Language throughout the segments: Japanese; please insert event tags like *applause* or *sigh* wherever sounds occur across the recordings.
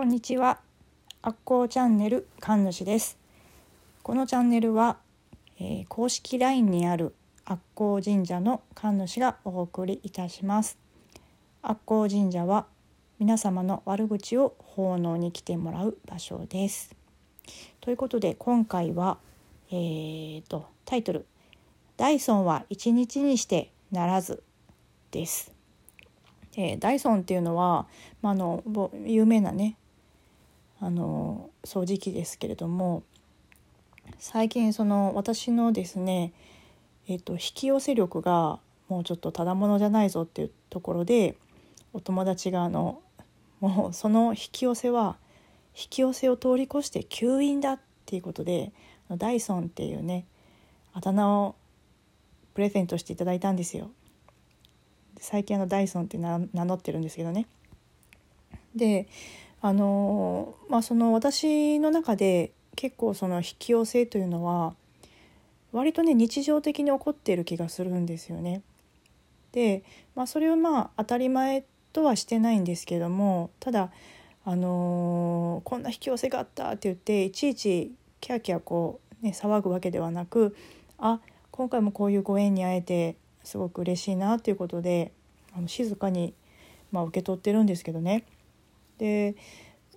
こんにちは。アッコーチャンネル神主です。このチャンネルは、えー、公式 LINE にあるアッコー神社の神主がお送りいたします。アッコー神社は皆様の悪口を奉納に来てもらう場所です。ということで今回は、えーと、タイトル「ダイソンは一日にしてならず」です。えー、ダイソンっていうのは、まあ、あの有名なねあの掃除機ですけれども最近その私のですね、えーと、引き寄せ力がもうちょっとただものじゃないぞっていうところでお友達があのもうその引き寄せは引き寄せを通り越して吸引だっていうことでダイソンっていうねあだ名をプレゼントしていただいたんですよ。最近あのダイソンって名乗ってるんですけどね。であのまあその私の中で結構その引き寄せというのは割とね日常的に起こっている気がするんですよね。で、まあ、それをまあ当たり前とはしてないんですけどもただあのー、こんな引き寄せがあったって言っていちいちキャーキャーこうね騒ぐわけではなくあ今回もこういうご縁に会えてすごく嬉しいなっていうことであの静かに、まあ、受け取ってるんですけどね。で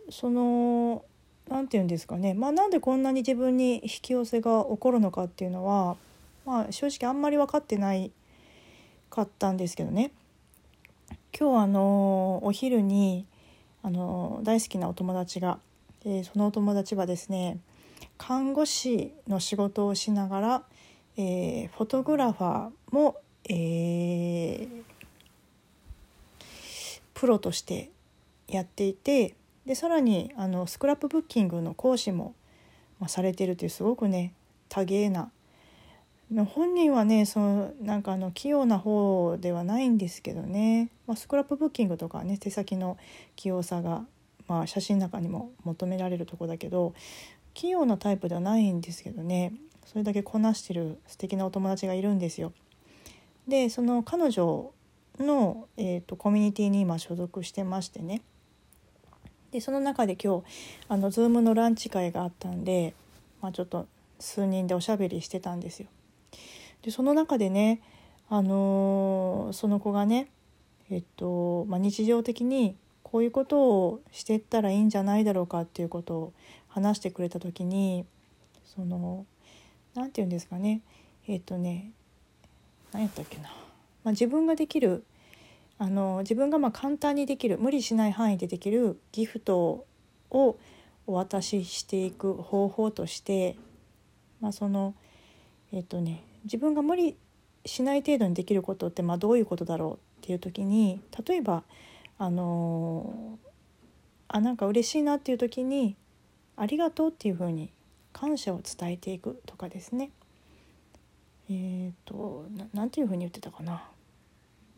その何て言うんですかね、まあ、なんでこんなに自分に引き寄せが起こるのかっていうのは、まあ、正直あんまり分かってないかったんですけどね。今日あのお昼にあの大好きなお友達が、え、そのお友達はですね看護師の仕事をしながら、えー、フォトグラファーも、えー、プロとしてやっていてでさらにあのスクラップブッキングの講師も、まあ、されてるというすごくね多芸な。本人はねそのなんかあの器用な方ではないんですけどね、まあ、スクラップブッキングとかね手先の器用さが、まあ、写真の中にも求められるとこだけど器用なタイプではないんですけどね。それだけこなしてる素敵なお友達がいるんですよ。でその彼女の、えーと、コミュニティに今所属してましてね。でその中で今日あの Zoom のランチ会があったんで、まあ、ちょっと数人でおしゃべりしてたんですよ。でその中でね、あのー、その子がね、えっとまあ、日常的にこういうことをしてったらいいんじゃないだろうかっていうことを話してくれた時にその何て言うんですかねえっとね何やったっけな、まあ、自分ができるあの自分がまあ簡単にできる無理しない範囲でできるギフトをお渡ししていく方法として、まあ、そのえっとね自分が無理しない程度にできることってまあどういうことだろうっていう時に例えばあのあなんか嬉しいなっていう時に「ありがとう」っていうふうに感謝を伝えていくとかですね。えっ、ー、と何ていうふうに言ってたかな。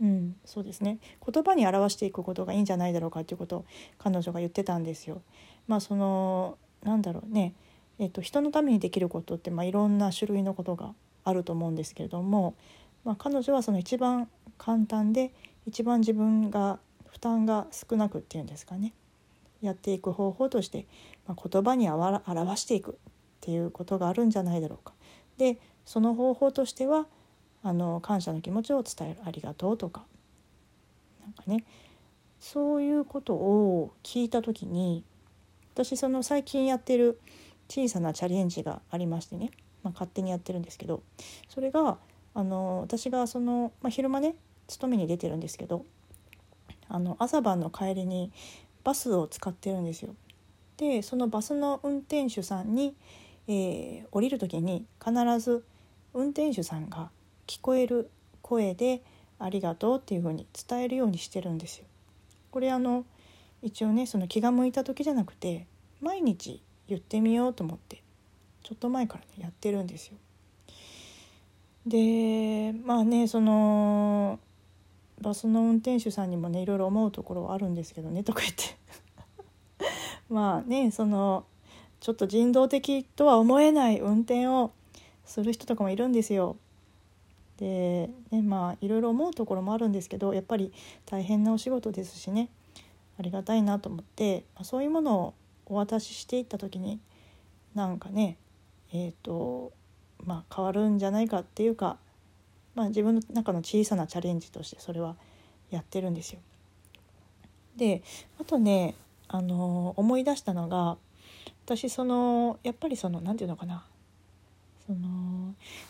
うんそうですね言葉に表していくことがいいんじゃないだろうかっていうことを彼女が言ってたんですよ。まあそのなんだろうねえっと、人のためにできることって、まあ、いろんな種類のことがあると思うんですけれども、まあ、彼女はその一番簡単で一番自分が負担が少なくっていうんですかねやっていく方法として、まあ、言葉に表していくっていうことがあるんじゃないだろうか。でその方法としてはあの感謝の気持ちを伝えるありがとうとか。なんかねそういうことを聞いた時に私その最近やってる小さなチャレンジがありましてね、まあ、勝手にやってるんですけど。それがあの私がその、まあ、昼間ね勤めに出てるんですけど。あの朝晩の帰りにバスを使ってるんですよ。でそのバスの運転手さんに、えー、降りる時に必ず運転手さんが聞こえる声で「ありがとう」っていう風に伝えるようにしてるんですよ。これあの一応ねその気が向いた時じゃなくて毎日言ってみようと思ってちょっと前からねやってるんですよ。でまあねそのバスの運転手さんにもねいろいろ思うところはあるんですけどねとか言って *laughs* まあねそのちょっと人道的とは思えない運転をする人とかもいるんですよ。でねまあいろいろ思うところもあるんですけどやっぱり大変なお仕事ですしねありがたいなと思って、まあ、そういうものをお渡ししていった時になんかねえっ、ー、とまあ変わるんじゃないかっていうか、まあ、自分の中の小さなチャレンジとしてそれはやってるんですよ。であとねあの思い出したのが私そのやっぱりその何て言うのかなその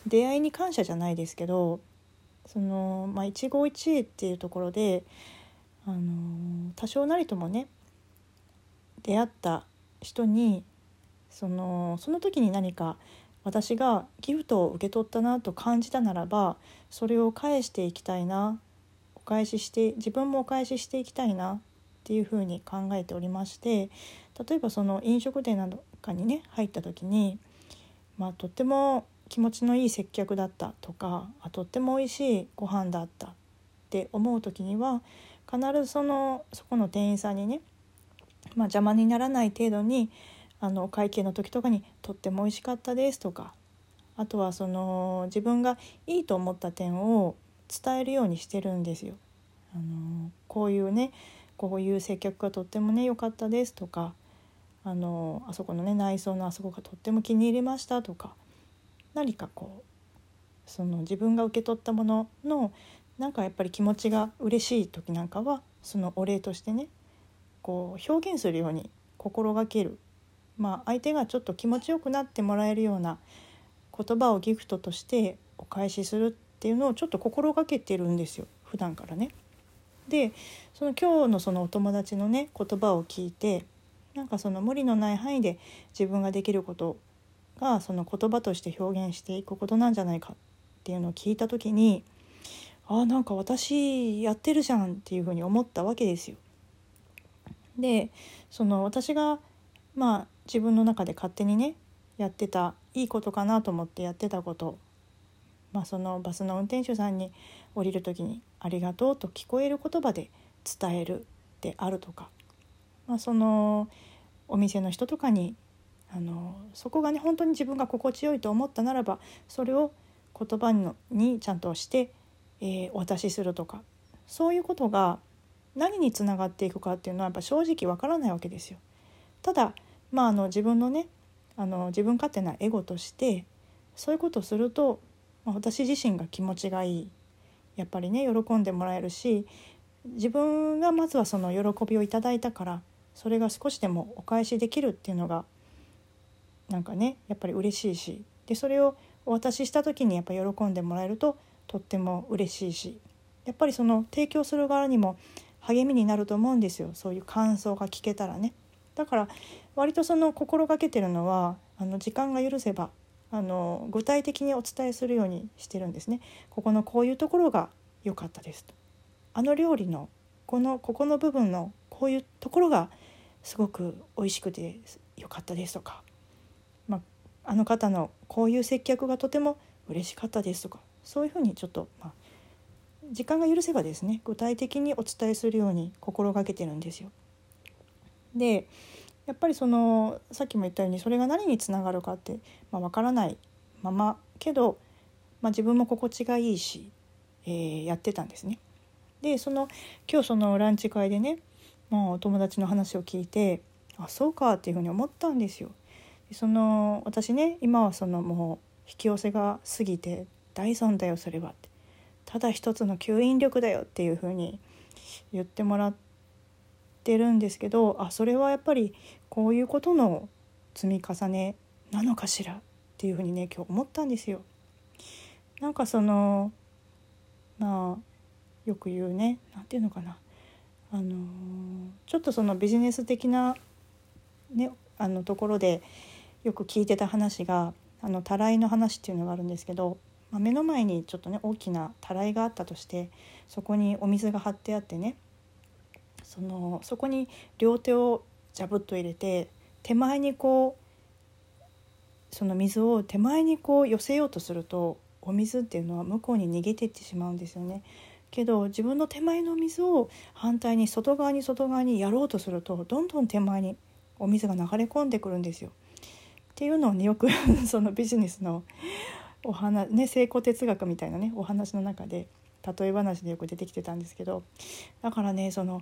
出会いに感謝じゃないですけどその、まあ、一期一会っていうところであの多少なりともね出会った人にそのその時に何か私がギフトを受け取ったなと感じたならばそれを返していきたいなお返しして自分もお返ししていきたいなっていうふうに考えておりまして例えばその飲食店などかにね入った時に、まあ、とっても気持ちのいい接客だったとかあとっても美味しいご飯だったって思う時には必ずそのそこの店員さんにね、まあ、邪魔にならない程度にあの会計の時とかに「とっても美味しかったです」とかあとはその自分がいいと思った点を伝えるようにしてるんですよ。あのこういうねこういう接客がとってもね良かったですとかあのあそこのね内装のあそこがとっても気に入りましたとか何かこうその自分が受け取ったもののなんかやっぱり気持ちが嬉しい時なんかはそのお礼としてねこう表現するように心がける、まあ、相手がちょっと気持ちよくなってもらえるような言葉をギフトとしてお返しするっていうのをちょっと心がけてるんですよ普段からね。でその今日のそのお友達のね言葉を聞いてなんかその無理のない範囲で自分ができることがその言葉として表現していくことなんじゃないかっていうのを聞いた時にあなんか私やってるじゃんっていうふうに思ったわけですよ。でその私がまあ自分の中で勝手にねやってたいいことかなと思ってやってたこと、まあ、そのバスの運転手さんに降りる時に「ありがとう」と聞こえる言葉で伝えるであるとか、まあ、そのお店の人とかにあのそこがね本当に自分が心地よいと思ったならばそれを言葉にちゃんとしてえー、お渡しするとかそういうことが何につながっていくかっていうのはやっぱ正直わからないわけですよ。ただまああの自分のねあの自分勝手なエゴとしてそういうことをすると、まあ、私自身が気持ちがいいやっぱりね喜んでもらえるし自分がまずはその喜びをいただいたからそれが少しでもお返しできるっていうのがなんかねやっぱり嬉しいしでそれをお渡しした時にやっぱ喜んでもらえるととっても嬉しいしやっぱりその提供する側にも励みになると思うんですよそういう感想が聞けたらね。だから割とその心がけてるのはあの時間が許せばあの具体的にお伝えするようにしてるんですね。ここのこういうところが良かったですと。あの料理のこのここの部分のこういうところがすごく美味しくて良かったですとか、あ、の方のこういう接客がとても嬉しかったですとかそういうふうにちょっと、まあ、時間が許せばですね具体的にお伝えするように心がけてるんですよ。でやっぱりそのさっきも言ったようにそれが何につながるかって、まあ、分からないままけど、まあ、自分も心地がいいし、えー、やってたんですね。でその今日そのランチ会でね、まあ、お友達の話を聞いてあそうかっていうふうに思ったんですよ。その私ね今はそのもう引き寄せが過ぎて大損だよそれは」ってただ一つの吸引力だよっていうふうに言ってもらってるんですけどあそれはやっぱりこういうことの積み重ねなのかしらっていうふうにね今日思ったんですよ。なんかそのまあよく言うね何て言うのかなあのちょっとそのビジネス的な、ね、あのところでよく聞いてた話があのたらいの話っていうのがあるんですけどまあ、目の前にちょっとね大きなたらいがあったとしてそこにお水が張ってあってねそのそこに両手をジャブッと入れて手前にこうその水を手前にこう寄せようとするとお水っていうのは向こうに逃げていってしまうんですよね。けど自分の手前の水を反対に外側に外側にやろうとするとどんどん手前にお水が流れ込んでくるんですよ。っていうのをねよく *laughs* そのビジネスのお話ね成功哲学みたいなねお話の中で例え話でよく出てきてたんですけどだからねその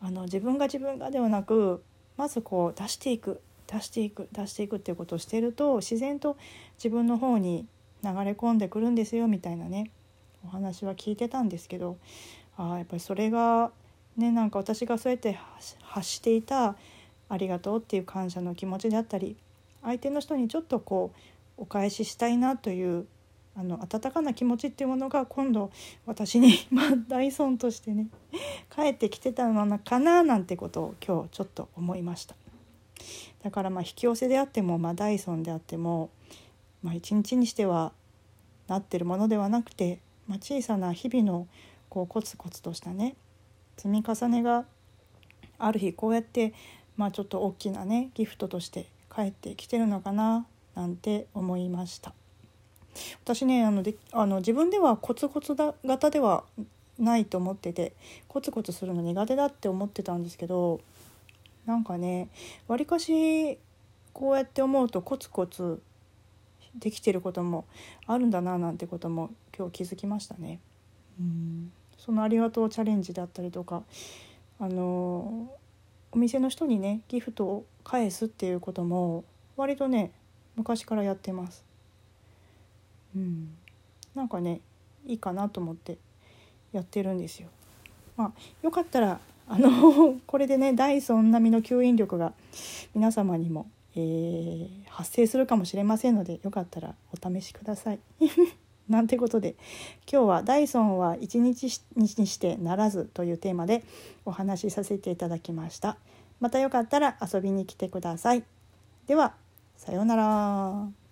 あの自分が自分がではなくまずこう出していく出していく出していくっていうことをしてると自然と自分の方に流れ込んでくるんですよみたいなねお話は聞いてたんですけどあやっぱりそれがねなんか私がそうやって発していたありがとうっていう感謝の気持ちであったり相手の人にちょっとこうお返ししたいなというあの温かな気持ちっていうものが今度私に、*laughs* まあ、ダイソンとしてね帰ってきてたのかななんてことを今日ちょっと思いました。だからまあ引き寄せであっても、まあ、ダイソンであっても、まあ、一日にしてはなってるものではなくて、まあ、小さな日々のこうコツコツとしたね積み重ねがある日こうやって、まあ、ちょっと大きなねギフトとして帰ってきてるのかな？なんて思いました。私ねあのであの自分ではコツコツだ型ではないと思っててコツコツするの苦手だって思ってたんですけどなんかねわりかしこうやって思うとコツコツできてることもあるんだななんてことも今日気づきましたね。うんそのありがとうチャレンジだったりとかあのお店の人にねギフトを返すっていうことも割とね昔からやってます。うん、なんかねいいかなと思ってやってるんですよ。まあ、よかったらあの *laughs* これでねダイソン並みの吸引力が皆様にも、えー、発生するかもしれませんのでよかったらお試しください。*laughs* なんてことで今日は「ダイソンは一日にしてならず」というテーマでお話しさせていただきました。またよかったら遊びに来てください。ではさようなら。